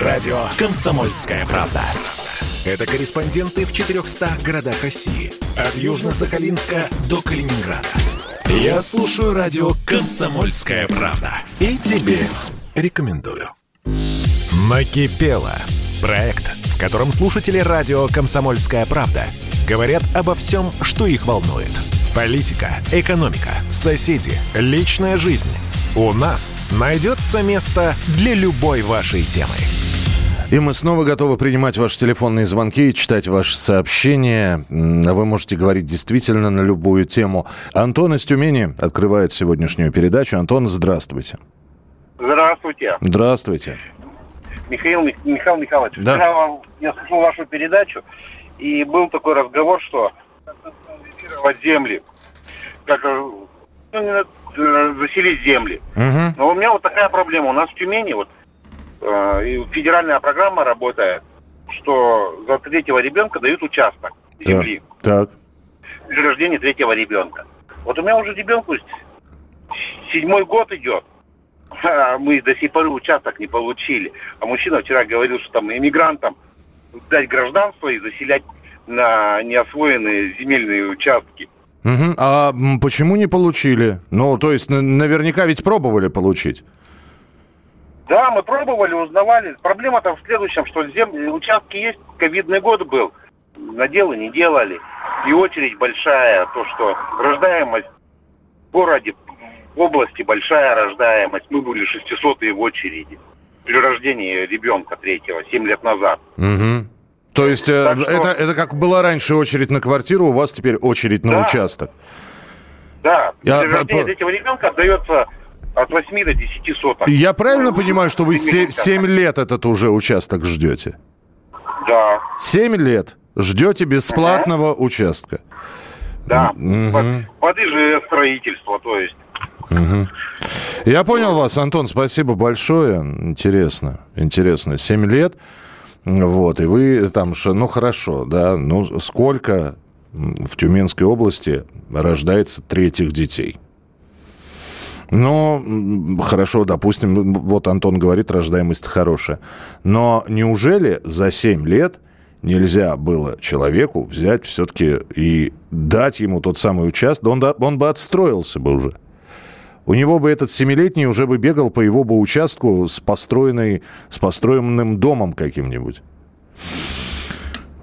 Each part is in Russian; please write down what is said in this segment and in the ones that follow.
Радио «Комсомольская правда». Это корреспонденты в 400 городах России. От Южно-Сахалинска до Калининграда. Я слушаю радио «Комсомольская правда». И тебе рекомендую. Накипело. Проект, в котором слушатели радио «Комсомольская правда» говорят обо всем, что их волнует. Политика, экономика, соседи, личная жизнь. У нас найдется место для любой вашей темы. И мы снова готовы принимать ваши телефонные звонки и читать ваши сообщения. Вы можете говорить действительно на любую тему. Антон из Тюмени открывает сегодняшнюю передачу. Антон, здравствуйте. Здравствуйте. Здравствуйте. Михаил, Михаил Михайлович, Да. вчера я слушал вашу передачу, и был такой разговор, что земли, как э, ну, э, заселить земли. Мгм. Но у меня вот такая проблема. У нас в Тюмени вот и федеральная программа работает, что за третьего ребенка дают участок земли Так. при рождении третьего ребенка. Вот у меня уже ребенку седьмой год идет. А мы до сих пор участок не получили. А мужчина вчера говорил, что там иммигрантам дать гражданство и заселять на неосвоенные земельные участки. Мгм. А почему не получили? Ну, то есть, наверняка ведь пробовали получить. Да, мы пробовали, узнавали. Проблема-то в следующем, что земли, участки есть, ковидный год был, наделы не делали. И очередь большая, то, что рождаемость в городе, в области большая рождаемость. Мы были 600 в очереди при рождении ребенка третьего, 7 лет назад. Мгм. То есть, э, Так что- это, это как была раньше очередь на квартиру, у вас теперь очередь на Да. участок. Да, при рождении третьего ребенка отдается от 8 до 10 соток. Я правильно понимаю, что вы Земельный 7, участок. лет этот уже участок ждете? Да, 7 лет ждете бесплатного участка. да. Мгм. Под, под строительство, то есть. Я понял вас, Антон, спасибо большое. Интересно, интересно. 7 лет, вот, и вы там, ну хорошо, да, ну сколько в Тюменской области рождается третьих детей? М, хорошо, допустим, вот Антон говорит, рождаемость хорошая. Но неужели за 7 лет нельзя было человеку взять все-таки и дать ему тот самый участок, он, он бы отстроился бы уже. У него бы этот семилетний уже бы бегал по его бы участку с, построенной, с построенным домом каким-нибудь.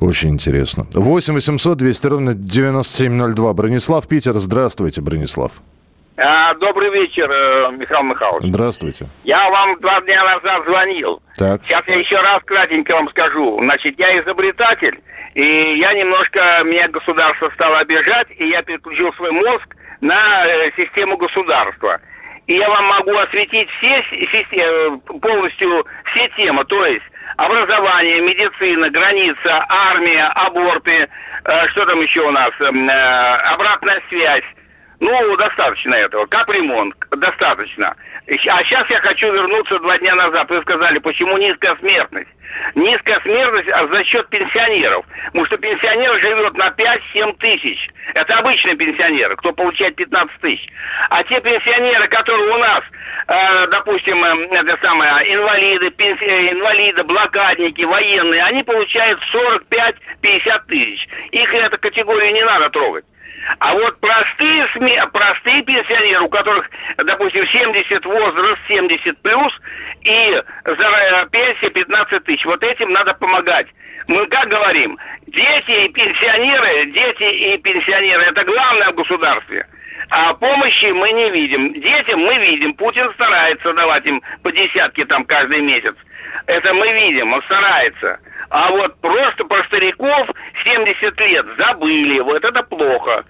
Очень интересно. 8 800 200 ровно 9702. Бронислав Питер. Здравствуйте, Бронислав. А, добрый вечер, э, Михаил Михайлович. Здравствуйте. Я вам два дня назад звонил. Так. Сейчас я еще раз кратенько вам скажу. Значит, я изобретатель, и я немножко, меня государство стало обижать, и я переключил свой мозг на э, систему государства. И я вам могу осветить все э, полностью все темы, то есть образование, медицина, граница, армия, аборты, что там еще у нас, Эм, обратная связь. Ну, достаточно этого. Капремонт, достаточно. А сейчас я хочу вернуться два дня назад. Вы сказали, почему низкая смертность? Низкая смертность а за счет пенсионеров. Потому что пенсионер живет на 5-7 тысяч. Это обычные пенсионеры, кто получает 15 тысяч. А те пенсионеры, которые у нас, э, допустим, э, это самое, инвалиды, пенси- э, инвалиды, блокадники, военные, они получают 45-50 тысяч. Их эта категория не надо трогать. А вот простые СМИ, простые пенсионеры, у которых, допустим, 70 возраст, 70 плюс, и за пенсия 15 тысяч, вот этим надо помогать. Мы как говорим, дети и пенсионеры, дети и пенсионеры, это главное в государстве. А помощи мы не видим. Детям мы видим. Путин старается давать им по десятке там каждый месяц. Это мы видим, он старается. А вот просто про стариков 70 лет забыли. Вот это плохо.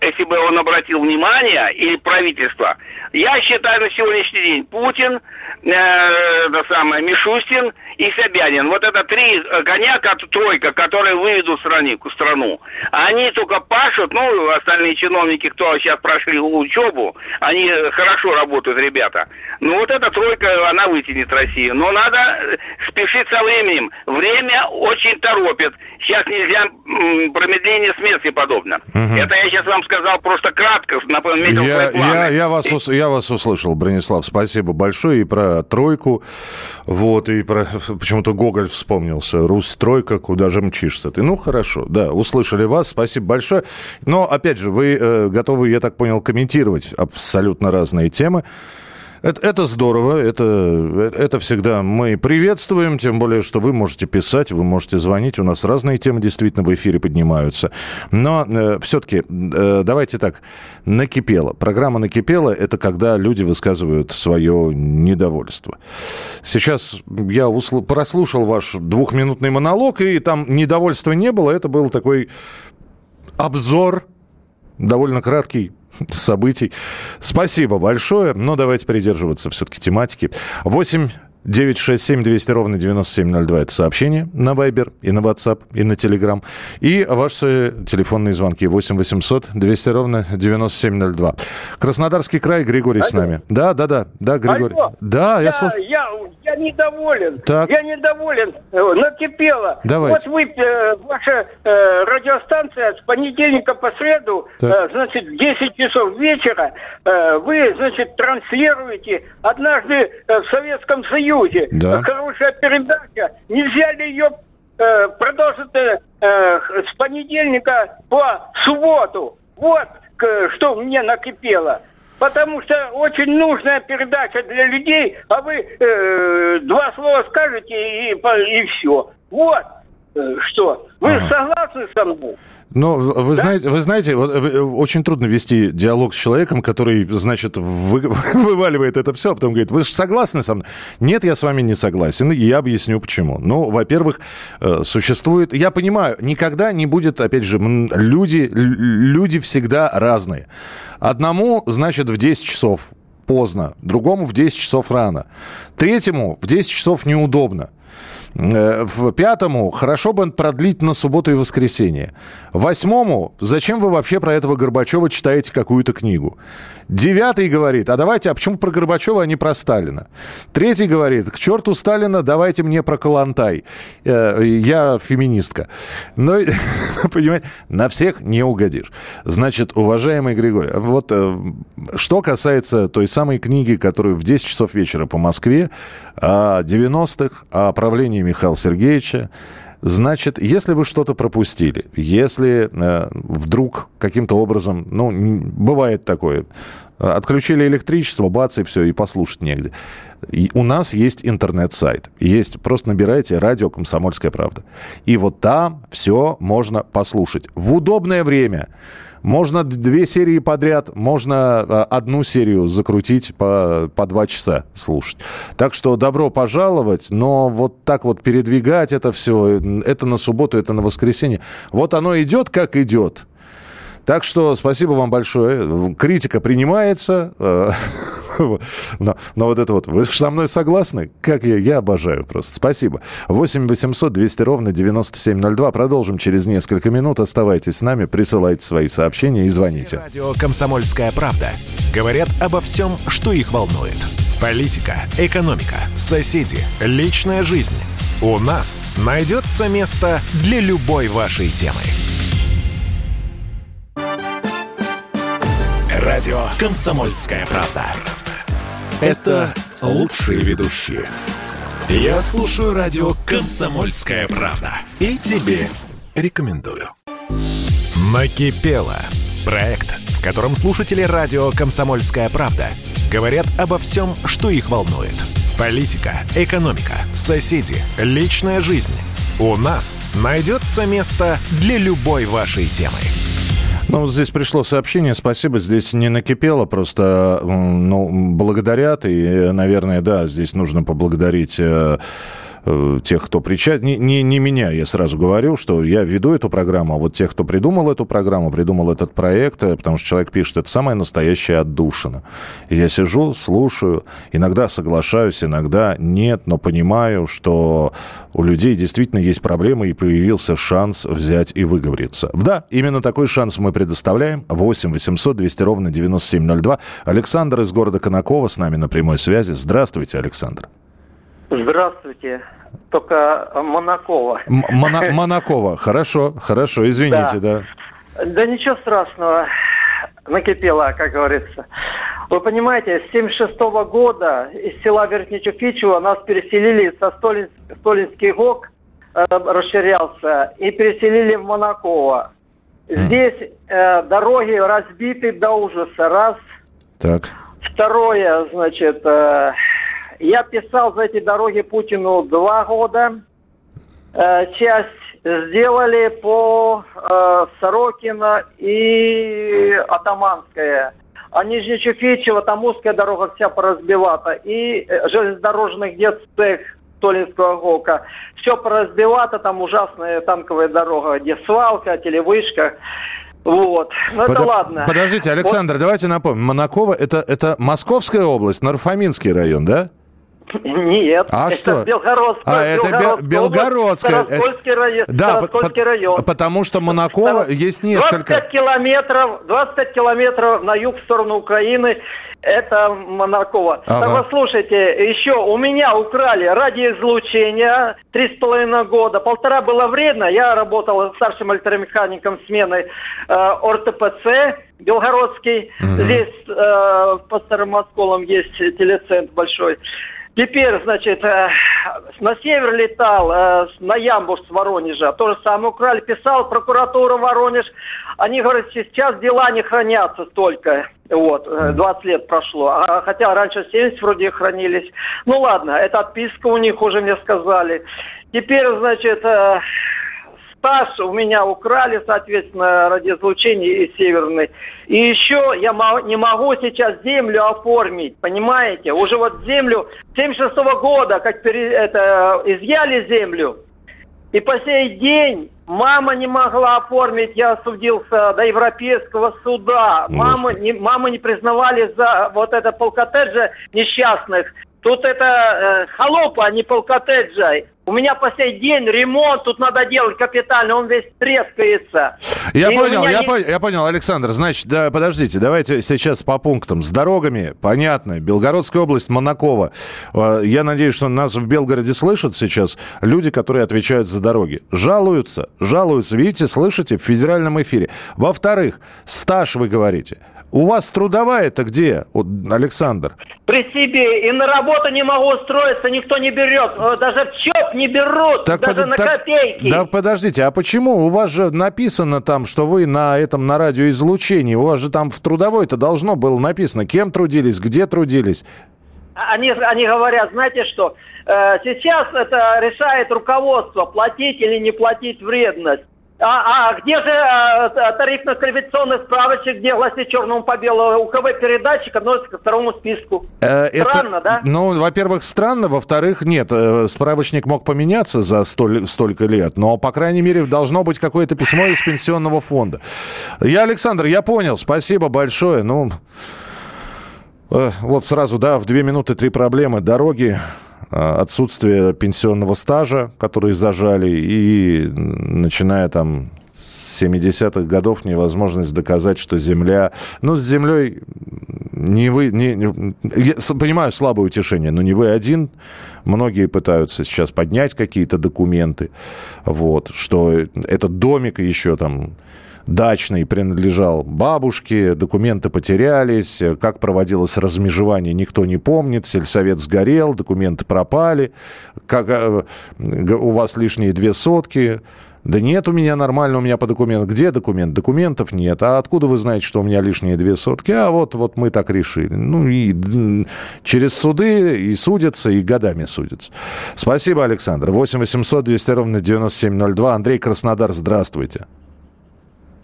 Если бы он обратил внимание, или правительство, я считаю на сегодняшний день Путин, э, это самое, Мишустин и Собянин. Вот это три э, коня, тройка, которые выведут страни- страну. Они только пашут, ну, остальные чиновники, кто сейчас прошли учебу, они э, хорошо работают, ребята. Ну, вот эта тройка, она вытянет Россию. Но надо э, спешить со временем. Время очень торопит. Сейчас нельзя промедление смерти подобно. Это я сейчас вам сказал просто кратко, наметил я, я, я, вас, я вас услышал, Бронислав, спасибо большое. И про тройку, вот, и про... Почему-то Гоголь вспомнился. Русь тройка, куда же мчишься ты? Ну, хорошо, да, услышали вас, спасибо большое. Но, опять же, вы э, готовы, я так понял, комментировать абсолютно разные темы. Это, это здорово, это, это всегда мы приветствуем, тем более, что вы можете писать, вы можете звонить, у нас разные темы действительно в эфире поднимаются. Но э, все-таки э, давайте так, накипело. Программа накипела, это когда люди высказывают свое недовольство. Сейчас я усл... прослушал ваш двухминутный монолог, и там недовольства не было, это был такой обзор, довольно краткий, событий. Спасибо большое. Но давайте придерживаться все-таки тематики. 8 967 200 ровно 9702. Это сообщение на Viber и на WhatsApp, и на Telegram. И ваши телефонные звонки 8 800 200 ровно 9702. Краснодарский край, Григорий Алло. с нами. Да, да, да, да, Григорий. Алло. Да, я, я слушаю. Я, я недоволен. Так. Я недоволен. Э, накипело. Давайте. Вот вы, э, ваша э, радиостанция с понедельника по среду, э, значит, 10 часов вечера, э, вы, значит, транслируете однажды э, в Советском Союзе. Да. Хорошая передача. Нельзя ли ее э, продолжить э, э, с понедельника по субботу? Вот что мне накипело. Потому что очень нужная передача для людей, а вы э, два слова скажете и, и все. Вот что. Вы ага. согласны со мной? Ну, вы, да? знаете, вы знаете, вот, э, очень трудно вести диалог с человеком, который, значит, вы, вываливает это все, а потом говорит, вы же согласны со мной? Нет, я с вами не согласен, и я объясню почему. Ну, во-первых, э, существует... Я понимаю, никогда не будет, опять же, люди, люди всегда разные. Одному, значит, в 10 часов поздно, другому в 10 часов рано, третьему в 10 часов неудобно. Э, в пятому хорошо бы продлить на субботу и воскресенье. Восьмому зачем вы вообще про этого Горбачева читаете какую-то книгу? Девятый говорит, а давайте, а почему про Горбачева, а не про Сталина? Третий говорит, к черту Сталина, давайте мне про Калантай. Э, я феминистка. Но, понимаете, на всех не угодишь. Значит, уважаемый Григорий, вот э, что касается той самой книги, которую в 10 часов вечера по Москве, о 90-х, о правлении Михаила Сергеевича, Значит, если вы что-то пропустили, если э, вдруг каким-то образом, ну, бывает такое, отключили электричество, бац, и все, и послушать негде. И у нас есть интернет-сайт. Есть, просто набирайте радио «Комсомольская правда». И вот там все можно послушать. В удобное время. Можно две серии подряд, можно а, одну серию закрутить по, по два часа слушать. Так что добро пожаловать, но вот так вот передвигать это все, это на субботу, это на воскресенье. Вот оно идет, как идет. Так что спасибо вам большое. Критика принимается. Но, но вот это вот, вы со мной согласны? Как я, я обожаю просто. Спасибо. 8 800 200 ровно 9702. Продолжим через несколько минут. Оставайтесь с нами, присылайте свои сообщения и звоните. Радио «Комсомольская правда». Говорят обо всем, что их волнует. Политика, экономика, соседи, личная жизнь. У нас найдется место для любой вашей темы. Радио «Комсомольская правда». Это лучшие ведущие. Я слушаю радио «Комсомольская правда». И тебе рекомендую. Накипело. Проект, в котором слушатели радио «Комсомольская правда» говорят обо всем, что их волнует. Политика, экономика, соседи, личная жизнь. У нас найдется место для любой вашей темы. Ну, вот здесь пришло сообщение, спасибо, здесь не накипело, просто, ну, благодарят, и, наверное, да, здесь нужно поблагодарить э, тех, кто причастен. Не, не, не меня, я сразу говорю, что я веду эту программу, а вот тех, кто придумал эту программу, придумал этот проект, э, потому что человек пишет, это самая настоящая отдушина. И я сижу, слушаю, иногда соглашаюсь, иногда нет, но понимаю, что у людей действительно есть проблемы, и появился шанс взять и выговориться. Да, именно такой шанс мы предоставляем. 8 800 200 ровно 9702. Александр из города Конакова с нами на прямой связи. Здравствуйте, Александр. Здравствуйте. Только Монакова. М- Монакова, хорошо, хорошо, извините, да. Да, да ничего страшного. накипело, как говорится. Вы понимаете, с 76 года из села Верхнечуфичево нас переселили со Столин, Столинский ГОК, э, расширялся, и переселили в Монаково. Здесь э, дороги разбиты до ужаса, раз. Так. Второе, значит, э, я писал за эти дороги Путину два года. Э, часть сделали по э, Сорокина и Атаманская. А Нижнечуфичево, там узкая дорога вся поразбивата. И э, железнодорожный где цех Толинского ГОКа. Все поразбивато, там ужасная танковая дорога, где свалка, телевышка. Вот. Ну, это ладно. Подождите, Александр, вот. давайте напомним. Монакова это, это Московская область, Нарфаминский район, да? Нет, а это что? Белгородская. А, это Белгородская. Староскольский район. Да, Староскольский район. Потому что Монакова есть несколько... 25 километров, 25 километров на юг в сторону Украины. Это Монакова. Ага. Так вот, слушайте, еще у меня украли радиоизлучение три с половиной года. Полтора было вредно. Я работал старшим электромехаником смены э, ОРТПЦ Белгородский. Угу. Здесь э, по Старым Осколам есть телецентр большой. Теперь, значит, э, на север летал, э, на Ямбуш с Воронежа. То же самое украли. Писал прокуратура Воронеж. Они говорят, сейчас дела не хранятся столько. Вот, 20 э, лет прошло. А, хотя раньше 70 вроде хранились. Ну ладно, это отписка у них уже мне сказали. Теперь, значит, э, стаж у меня украли, соответственно, радиоизлучение и северный. И еще я не могу сейчас землю оформить, понимаете? Уже вот землю 76 -го года, как это, изъяли землю, и по сей день мама не могла оформить, я судился до Европейского суда. Мамы не, мамы не признавали за вот это полкоттеджа несчастных. Тут это э, холопа, а не полкоттеджа. У меня по сей день ремонт тут надо делать капитально, он весь трескается. Я и понял, я, не... по- я понял, Александр. Значит, да, подождите, давайте сейчас по пунктам. С дорогами, понятно. Белгородская область, Монакова. Э, я надеюсь, что нас в Белгороде слышат сейчас люди, которые отвечают за дороги. Жалуются, жалуются. Видите, слышите, в федеральном эфире. Во-вторых, стаж, вы говорите. У вас трудовая-то где, Александр? При себе. И на работу не могу устроиться, никто не берет. Э, даже в ЧОП не берут, так даже под, на так, копейки. Да подождите, а почему? У вас же написано там, что вы на этом, на радиоизлучении. У вас же там в трудовой-то должно было написано, кем трудились, где трудились. Они, они говорят, знаете что, э, сейчас это решает руководство, платить или не платить вредность. А, а где же а, тарифно-квалификационный справочник, где гласит черному по белому УКВ передатчик относится ко второму списку? Э, странно, это, да? Ну, во-первых, странно, во-вторых, нет, э, справочник мог поменяться за столь, столько лет, но, по крайней мере, должно быть какое-то письмо из пенсионного фонда. Я, Александр, я понял, спасибо большое, ну... Э, вот сразу, да, в две минуты три проблемы. Дороги, отсутствие пенсионного стажа, который зажали, и начиная там с 70-х годов невозможность доказать, что земля... Ну, с землей не вы... Не, не, я понимаю слабое утешение, но не вы один. Многие пытаются сейчас поднять какие-то документы, вот, что этот домик еще там дачный принадлежал бабушке, документы потерялись, как проводилось размежевание, никто не помнит, сельсовет сгорел, документы пропали, как, э, у вас лишние две сотки, да нет у меня нормально, у меня по документам. Где документ? Документов нет. А откуда вы знаете, что у меня лишние две сотки? А вот, вот мы так решили. Ну и через суды и судятся, и годами судятся. Спасибо, Александр. 8 800 200 ровно 9702. Андрей Краснодар, здравствуйте.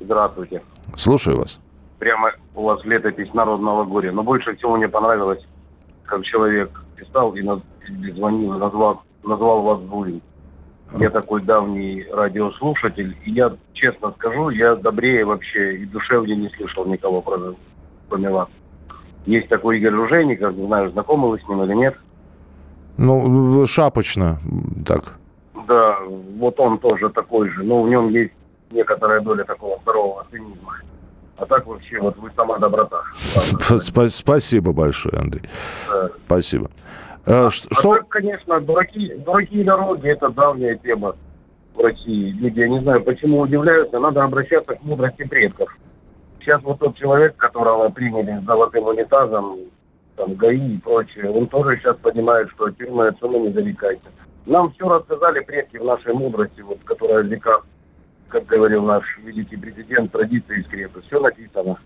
Здравствуйте. Слушаю вас. Прямо у вас летопись народного горя. Но больше всего мне понравилось, как человек писал и звонил, и назвал, назвал вас Буин. Я такой давний радиослушатель, и я честно скажу, я добрее вообще и душевнее не слышал никого, кроме вас. Есть такой Игорь Ружейников, не знаю, знакомы вы с ним или нет. Ну, шапочно, так. Да, вот он тоже такой же, но в нем есть некоторая доля такого здорового цинизма. А так вообще, вот вы сама доброта. Спасибо большое, Андрей. Да. Спасибо. А, а что... так, конечно, дураки, дураки и дороги – это давняя тема в России. Люди, я не знаю, почему удивляются, надо обращаться к мудрости предков. сейчас вот тот человек, которого приняли с золотым унитазом, там, ГАИ и прочее, он тоже сейчас понимает, что тюрьма это не зарекайте. Нам все рассказали предки в нашей мудрости, вот, которая в веках, как говорил наш великий президент, традиции скрепы. Все написано.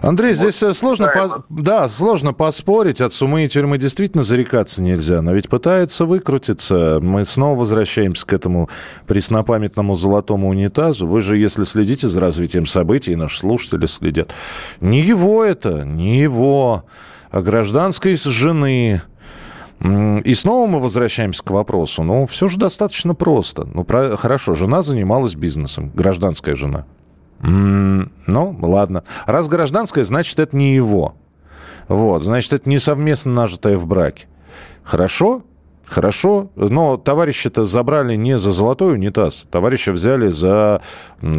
Андрей, вот. здесь э, сложно, по... да, сложно поспорить. От сумы и тюрьмы действительно зарекаться нельзя, но ведь пытается выкрутиться. Мы снова возвращаемся к этому преснопамятному золотому унитазу. Вы же, если следите за развитием событий, наши слушатели следят, не его это, не его, а гражданской жены, и снова мы возвращаемся к вопросу. Ну, все же достаточно просто. Ну, про... хорошо, жена занималась бизнесом, гражданская жена. Ну, ладно. Раз гражданская, значит, это не его. Вот, значит, это не совместно нажитое в браке. Хорошо, Хорошо, но товарища-то забрали не за золотой унитаз, товарища взяли за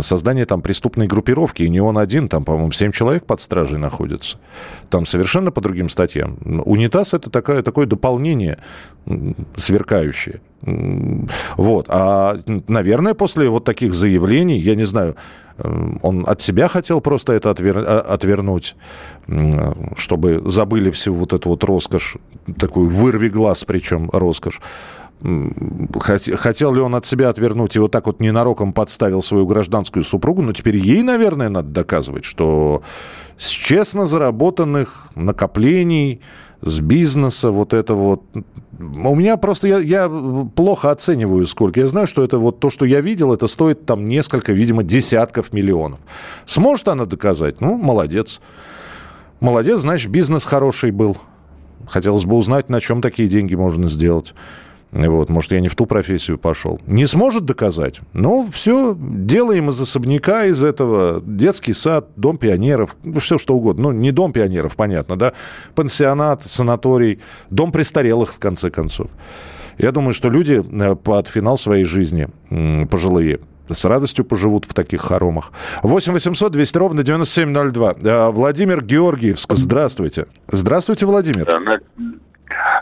создание там преступной группировки, и не он один, там, по-моему, семь человек под стражей находится. Там совершенно по другим статьям. Унитаз это такое, такое дополнение сверкающее. Вот. А, наверное, после вот таких заявлений, я не знаю, э, он от себя хотел просто это отвер... А, отвернуть, чтобы забыли всю вот эту вот роскошь, такую вырви глаз причем роскошь. Хотел ли он от себя отвернуть и вот так вот ненароком подставил свою гражданскую супругу, но теперь ей, наверное, надо доказывать, что с честно заработанных накоплений, с бизнеса, вот это вот. У меня просто, я, я плохо оцениваю сколько. Я знаю, что это вот то, что я видел, это стоит там несколько, видимо, десятков миллионов. Сможет она доказать? Ну, молодец. Молодец, значит, бизнес хороший был. Хотелось бы узнать, на чем такие деньги можно сделать. Вот, может, я не в ту профессию пошел. Не сможет доказать? Ну, все, делаем из особняка, из этого детский сад, дом пионеров, ну, все что угодно. Ну, не дом пионеров, понятно, да? Пансионат, санаторий, дом престарелых, в конце концов. Я думаю, что люди э, под финал своей жизни, пожилые, с радостью поживут в таких хоромах. 8 800 200 ровно 9702. Э, Владимир Георгиевск, здравствуйте. Здравствуйте, Владимир.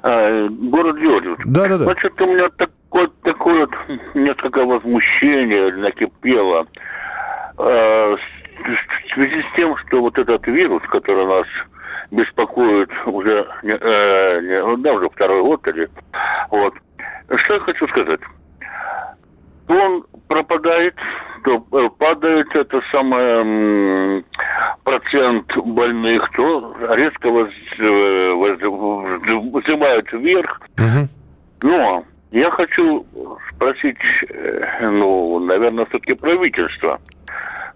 А, город Георгиевск. Да, да, да. Значит, у меня такое, такое вот несколько возмущение накипело э, в связи с тем, что вот этот вирус, который нас беспокоит уже, э, не, ну, да, уже второй год или вот. Что я хочу сказать? Он пропадает, то э, падает это самое процент больных, то резко воз, э, взимают вверх. Угу. Но я хочу спросить, э, ну, наверное, все-таки правительство.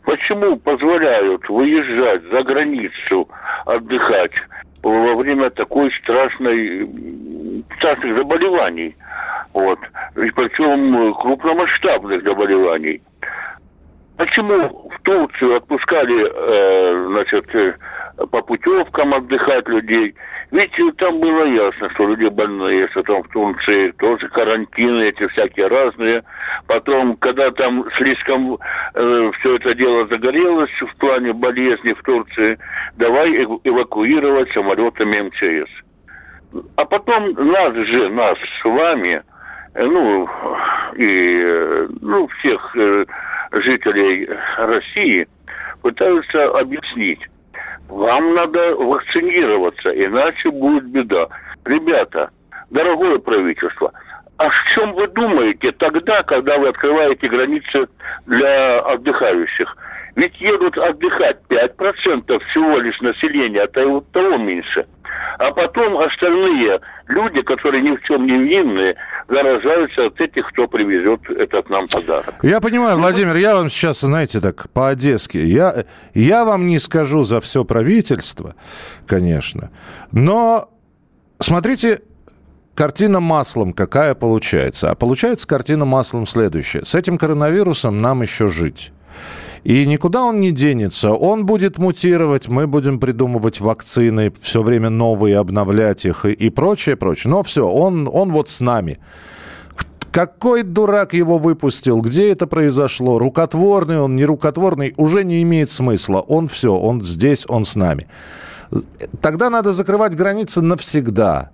Почему позволяют выезжать за границу отдыхать во время такой страшной, страшных заболеваний? Вот. И причем крупномасштабных заболеваний. Почему в Турцию отпускали, э, значит, э, по путевкам отдыхать людей? Ведь там было ясно, что люди больные, что там в Турции тоже карантины эти всякие разные. Потом, когда там слишком э, все это дело загорелось в плане болезни в Турции, давай эвакуировать самолетами МЧС. А потом нас же, нас с вами, э, ну, и, э, ну, всех жителей России пытаются объяснить. Вам надо вакцинироваться, иначе будет беда. Ребята, дорогое правительство, а в чем вы думаете тогда, когда вы открываете границы для отдыхающих? Ведь едут отдыхать 5% всего лишь населения, а того меньше. А потом остальные люди, которые ни в чем не винны, заражаются от этих, кто привезет этот нам подарок. Я понимаю, Владимир, я вам сейчас, знаете, так по-одесски, я, я вам не скажу за все правительство, конечно, но смотрите, картина маслом какая получается. А получается картина маслом следующая. С этим коронавирусом нам еще жить. И никуда он не денется. Он будет мутировать, мы будем придумывать вакцины, все время новые, обновлять их и, и прочее, прочее. Но все, он, он вот с нами. Какой дурак его выпустил? Где это произошло? Рукотворный он, не рукотворный, уже не имеет смысла. Он все, он здесь, он с нами. Тогда надо закрывать границы навсегда.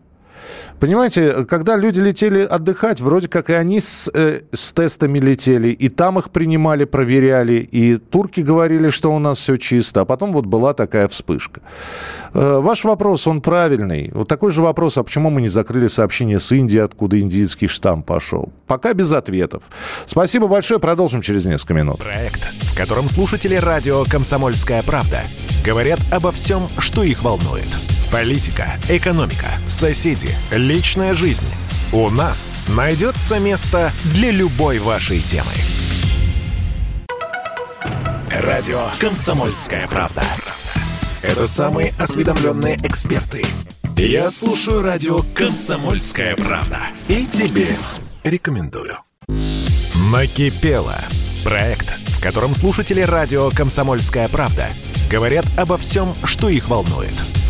Понимаете, когда люди летели отдыхать, вроде как и они с, э, с тестами летели, и там их принимали, проверяли, и турки говорили, что у нас все чисто, а потом вот была такая вспышка. Э, ваш вопрос, он правильный. Вот такой же вопрос, а почему мы не закрыли сообщение с Индией, откуда индийский штамм пошел? Пока без ответов. Спасибо большое, продолжим через несколько минут. Проект, в котором слушатели радио «Комсомольская правда» говорят обо всем, что их волнует. Политика, экономика, соседи, личная жизнь. У нас найдется место для любой вашей темы. Радио «Комсомольская правда». Это самые осведомленные эксперты. Я слушаю радио «Комсомольская правда». И тебе рекомендую. Накипело. Проект, в котором слушатели радио «Комсомольская правда» говорят обо всем, что их волнует.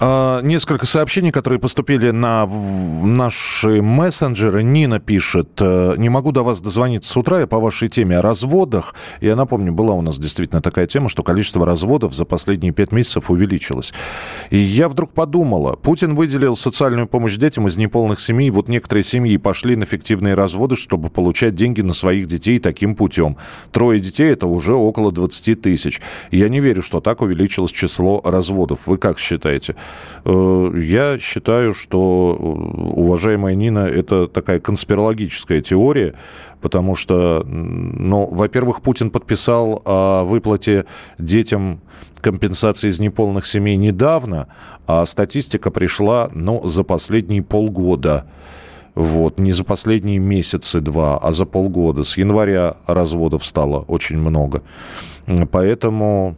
А, несколько сообщений, которые поступили на наши мессенджеры. Нина пишет, э, не могу до вас дозвониться с утра, я по вашей теме о разводах. Я напомню, была у нас действительно такая тема, что количество разводов за последние пять месяцев увеличилось. И я вдруг подумала, Путин выделил социальную помощь детям из неполных семей. Вот некоторые семьи пошли на фиктивные разводы, чтобы получать деньги на своих детей таким путем. Трое детей – это уже около 20 тысяч. Я не верю, что так увеличилось число разводов. Вы как считаете? Э, я считаю, что, э, уважаемая Нина, это такая конспирологическая теория, потому что, ну, во-первых, Путин подписал о выплате детям компенсации из неполных семей недавно, а статистика пришла, ну, за последние полгода. Вот, не за последние месяцы два, а за полгода. С января разводов стало очень много. Поэтому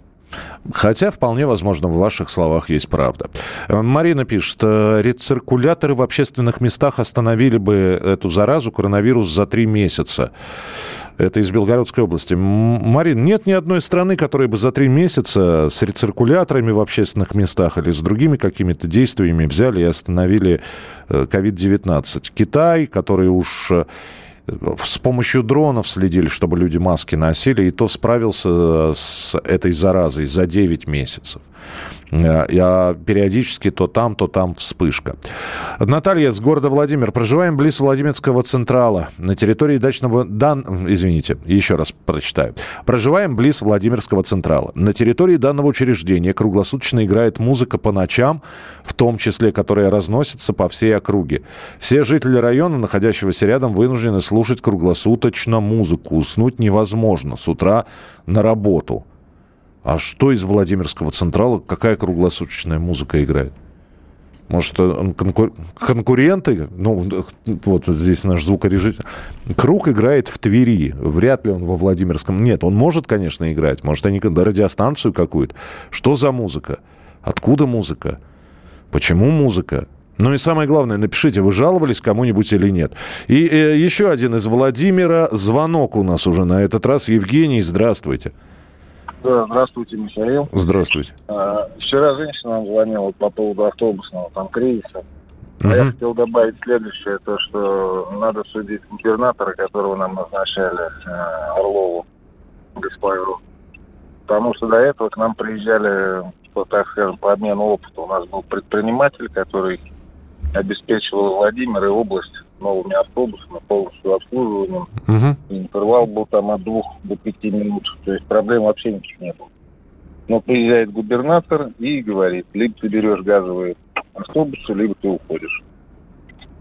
Хотя, вполне возможно, в ваших словах есть правда. Марина пишет, «Э, рециркуляторы в общественных местах остановили бы эту заразу, коронавирус, за три месяца. Это из Белгородской области. Марин, нет ни одной страны, которая бы за три месяца с рециркуляторами в общественных местах или с другими какими-то действиями взяли и остановили COVID-19. Э, Китай, который уж э, с помощью дронов следили, чтобы люди маски носили, и то справился э, с этой заразой за 9 месяцев. А периодически то там, то там вспышка. Наталья с города Владимир. Проживаем близ Владимирского Централа. На территории дачного... Дан... Извините, еще раз прочитаю. Проживаем близ Владимирского Централа. На территории данного учреждения круглосуточно играет музыка по ночам, в том числе, которая разносится по всей округе. Все жители района, находящегося рядом, вынуждены слушать круглосуточно музыку. Уснуть невозможно с утра на работу. А что из Владимирского Централа, какая круглосуточная музыка играет? Может, конкур... конкуренты, ну, вот здесь наш звукорежиссер, Круг играет в Твери, вряд ли он во Владимирском. Нет, он может, конечно, играть, может, они радиостанцию какую-то. Что за музыка? Откуда музыка? Почему музыка? Ну и самое главное, напишите, вы жаловались кому-нибудь или нет. И э, еще один из Владимира. Звонок у нас уже на этот раз. Евгений, здравствуйте. Да, здравствуйте, Михаил. Здравствуйте. А, вчера женщина нам звонила по поводу автобусного там кризиса. Uh-huh. я хотел добавить следующее, то, что надо судить губернатора, которого нам назначали, э, Орлову, господину. Потому что до этого к нам приезжали, по, так скажем, по обмену опыта. У нас был предприниматель, который обеспечивал Владимир и область новыми автобусами, полностью обслуживанием. Угу. интервал был там от двух до пяти минут. То есть проблем вообще никаких не было. Но приезжает губернатор и говорит, либо ты берешь газовые автобусы, либо ты уходишь.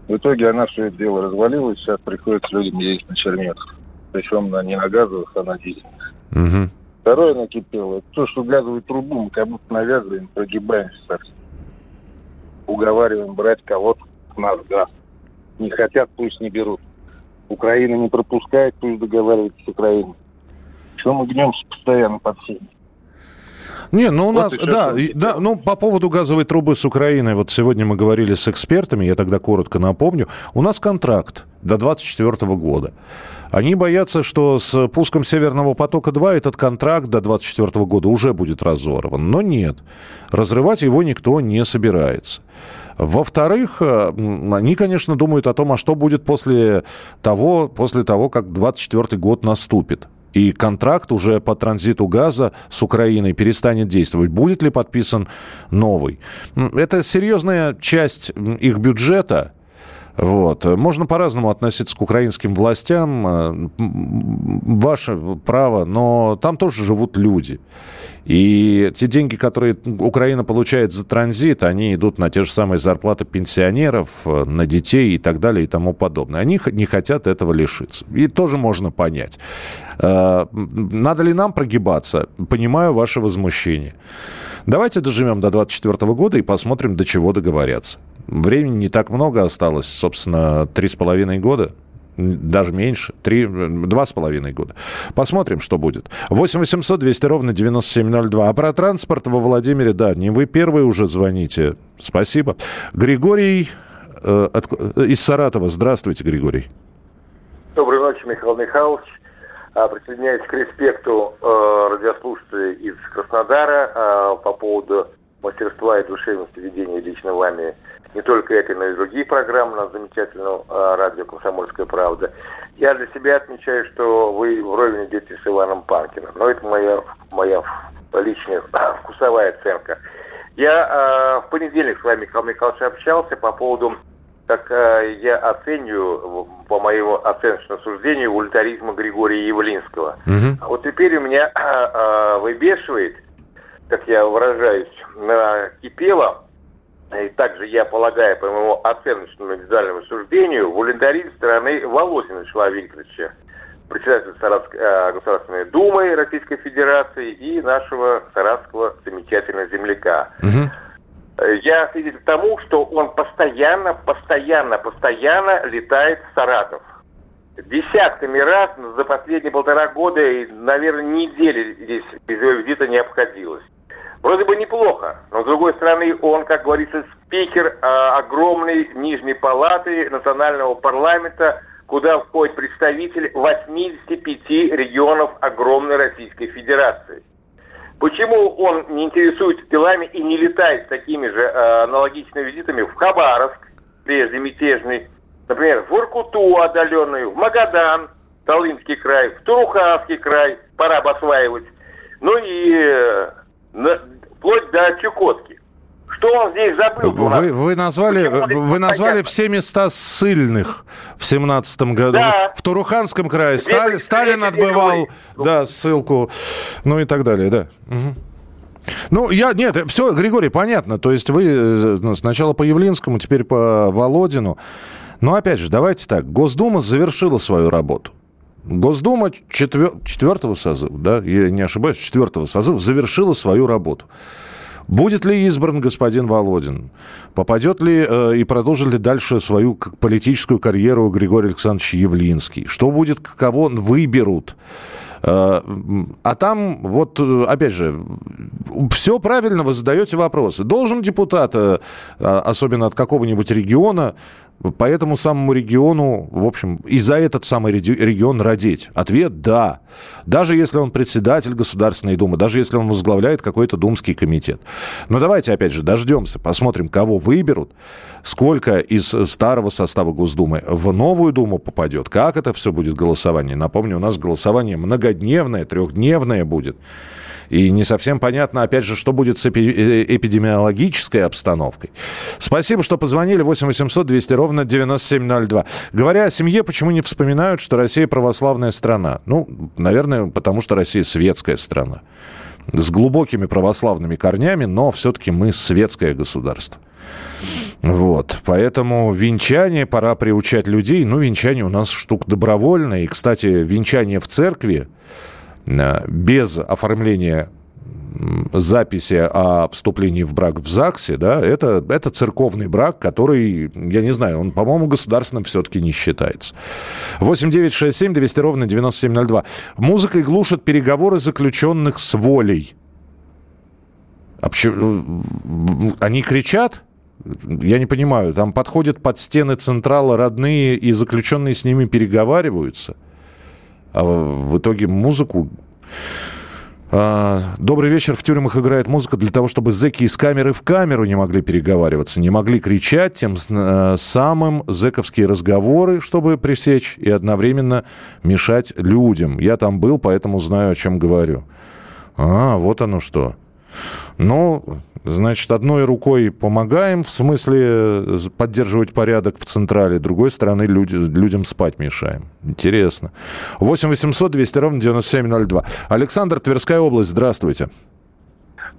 В итоге она все это дело развалилась, сейчас приходится людям ездить на черметах. Причем на, не на газовых, а на дизельных. Угу. Второе накипело, это то, что газовую трубу мы как будто навязываем, прогибаемся совсем. Уговариваем брать кого-то с нас газ не хотят, пусть не берут. Украина не пропускает, пусть договаривается с Украиной. Что мы гнемся постоянно под всеми? Не, ну у вот нас, да, и, да, ну по поводу газовой трубы с Украиной, вот сегодня мы говорили с экспертами, я тогда коротко напомню, у нас контракт до 2024 года. Они боятся, что с пуском Северного потока-2 этот контракт до 2024 года уже будет разорван. Но нет, разрывать его никто не собирается. Во-вторых, э, они, конечно, думают о том, а что будет после того, после того как 24 год наступит. И контракт уже по транзиту газа с Украиной перестанет действовать. Будет ли подписан новый? Это серьезная часть их бюджета, вот. Можно по-разному относиться к украинским властям. Э, ваше право, но там тоже живут люди. И те деньги, которые Украина получает за транзит, они идут на те же самые зарплаты пенсионеров, э, на детей и так далее и тому подобное. Они не хотят этого лишиться. И тоже можно понять. Э, надо ли нам прогибаться? Понимаю ваше возмущение. Давайте доживем до 2024 года и посмотрим, до чего договорятся. Времени не так много осталось, собственно, три с половиной года даже меньше, три, два с половиной года. Посмотрим, что будет. 8 800 200 ровно 9702. А про транспорт во Владимире, да, не вы первые уже звоните. Спасибо. Григорий э, от, э, из Саратова. Здравствуйте, Григорий. Доброй ночи, Михаил Михайлович. А, присоединяюсь к респекту э, радиослушателей из Краснодара э, по поводу мастерства и душевности ведения лично вами не только этой, но и другие программы на замечательном э, радио «Комсомольская правда». Я для себя отмечаю, что вы вровень идете с Иваном Панкиным. Но это моя, моя личная вкусовая оценка. Я э, в понедельник с вами, Михаил Михайлович, общался по поводу как э, я оцениваю, по моему оценочному суждению, ультаризма Григория Явлинского. Угу. А вот теперь у меня э, э, выбешивает, как я выражаюсь, кипело, и также я полагаю, по моему оценочному индивидуальному суждению, волонтаризм стороны Володина Вячеслава Викторовича, председателя Саратской, э, Государственной Думы Российской Федерации и нашего саратского замечательного земляка. Угу. Я свидетель тому, что он постоянно, постоянно, постоянно летает в Саратов. Десятками раз за последние полтора года и, наверное, недели здесь без его визита не обходилось. Вроде бы неплохо, но с другой стороны он, как говорится, спикер э, огромной нижней палаты национального парламента, куда входят представители 85 регионов огромной Российской Федерации. Почему он не интересуется делами и не летает такими же э, аналогичными визитами в Хабаровск, прежде мятежный, например, в Иркуту отдаленную, в Магадан, Таллинский край, в Туруханский край, пора бы осваивать, ну и э, на, вплоть до Чукотки. Что он здесь забыл? Вы, вы назвали, вы назвали все места ссыльных в семнадцатом году. Да. В Туруханском крае Сталин, Сталин отбывал да, ссылку, ну и так далее, да. Угу. Ну, я, нет, все, Григорий, понятно. То есть вы э, ну, сначала по Явлинскому, теперь по Володину. Но опять же, давайте так. Госдума завершила свою работу. Госдума четвер... четвертого созыва, да, я не ошибаюсь, четвертого созыва завершила свою работу. Будет ли избран господин Володин? Попадет ли э, и продолжит ли дальше свою политическую карьеру Григорий Александрович Явлинский? Что будет, кого выберут? Э, а там, вот, опять же, все правильно вы задаете вопросы. Должен депутат, э, особенно от какого-нибудь региона, по этому самому региону, в общем, и за этот самый регион родить? Ответ – да. Даже если он председатель Государственной Думы, даже если он возглавляет какой-то думский комитет. Но давайте, опять же, дождемся, посмотрим, кого выберут, сколько из старого состава Госдумы в новую Думу попадет, как это все будет голосование. Напомню, у нас голосование многодневное, трехдневное будет. И не совсем понятно, опять же, что будет с э, эпидемиологической обстановкой. Спасибо, что позвонили. 8 800 200 ровно 9702. Говоря о семье, почему не вспоминают, что Россия православная страна? Ну, наверное, потому что Россия светская страна. С глубокими православными корнями, но все-таки мы светское государство. Вот, поэтому венчание пора приучать людей. Ну, венчание у нас штука добровольная. И, кстати, венчание в церкви, без оформления записи о вступлении в брак в ЗАГСе, да, это, это церковный брак, который, я не знаю, он, по-моему, государственным все-таки не считается. 8 9 6 7 200 ровно 9702. Музыкой глушат переговоры заключенных с волей. А почему? Они кричат? Я не понимаю. Там подходят под стены Централа родные и заключенные с ними переговариваются – а в итоге музыку А, Добрый вечер. В тюрьмах играет музыка для того, чтобы зэки из камеры в камеру не могли переговариваться, не могли кричать, тем э, самым зэковские разговоры, чтобы пресечь и одновременно мешать людям. Я там был, поэтому знаю, о чем говорю. А, вот оно что. Ну, значит, одной рукой помогаем, в смысле э, поддерживать порядок в Централе, другой стороны люди, людям спать мешаем. Интересно. 8 800 200 ровно 9702. Александр, Тверская область, здравствуйте.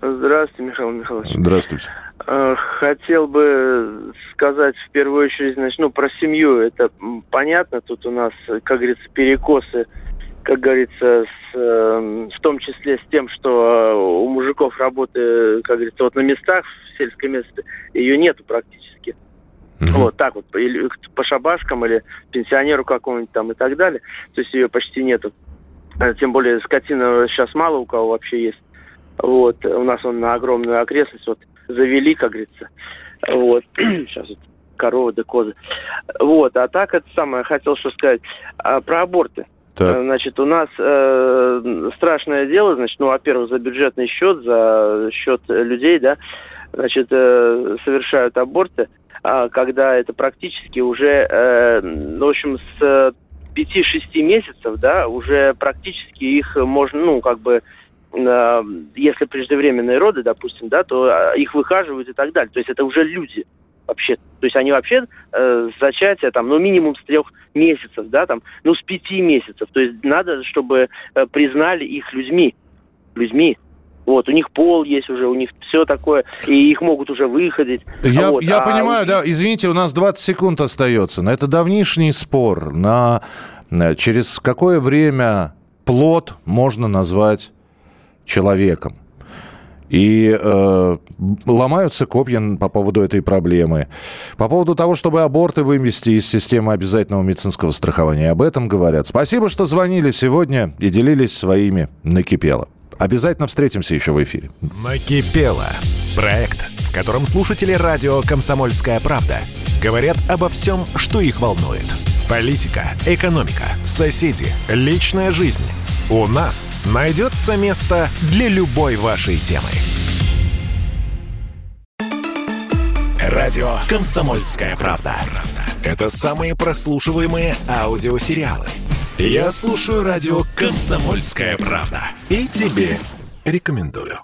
Здравствуйте, Михаил Михайлович. Здравствуйте. Э, хотел бы сказать в первую очередь, значит, ну, про семью. Это понятно, тут у нас, как говорится, перекосы как говорится, с, э, в том числе с тем, что у мужиков работы, как говорится, вот на местах, в сельской месте, ее нету практически. Mm-hmm. Вот так вот, или по шабашкам, или пенсионеру какому-нибудь там и так далее. То есть ее почти нету. А тем более скотина сейчас мало у кого вообще есть. Вот, у нас он на огромную окрестность вот завели, как говорится. Вот, сейчас вот коровы да козы. Вот, а так это самое хотел что сказать. А, про аборты. Так. Э, значит, у нас э, страшное дело, значит, ну, во-первых, за бюджетный счет, за счет людей, да, значит, э, совершают аборты, а когда это практически уже, э, в общем, с 5-6 месяцев, да, уже практически их можно, ну, как бы, э, если преждевременные роды, допустим, да, то э, их выхаживают и так далее. То есть это уже люди вообще. То есть они вообще э, зачатие там, ну, минимум с трех месяцев, да, там, ну, с пяти месяцев. То есть надо, чтобы э, признали их людьми. Людьми. Вот, у них пол есть уже, у них все такое, и их могут уже выходить. Я, вот, я а понимаю, да, извините, у нас 20 секунд остается. На это давнишний спор, на, на через какое время плод можно назвать человеком. И э, ломаются копья по поводу этой проблемы. По поводу того, чтобы аборты вывести из системы обязательного медицинского страхования. Об этом говорят. Спасибо, что звонили сегодня и делились своими «Накипело». Обязательно встретимся еще в эфире. «Накипело» – проект, в котором слушатели радио «Комсомольская правда» говорят обо всем, что их волнует. Политика, экономика, соседи, личная жизнь – у нас найдется место для любой вашей темы. Радио «Комсомольская правда». Это самые прослушиваемые аудиосериалы. Я слушаю радио «Комсомольская правда» и тебе рекомендую.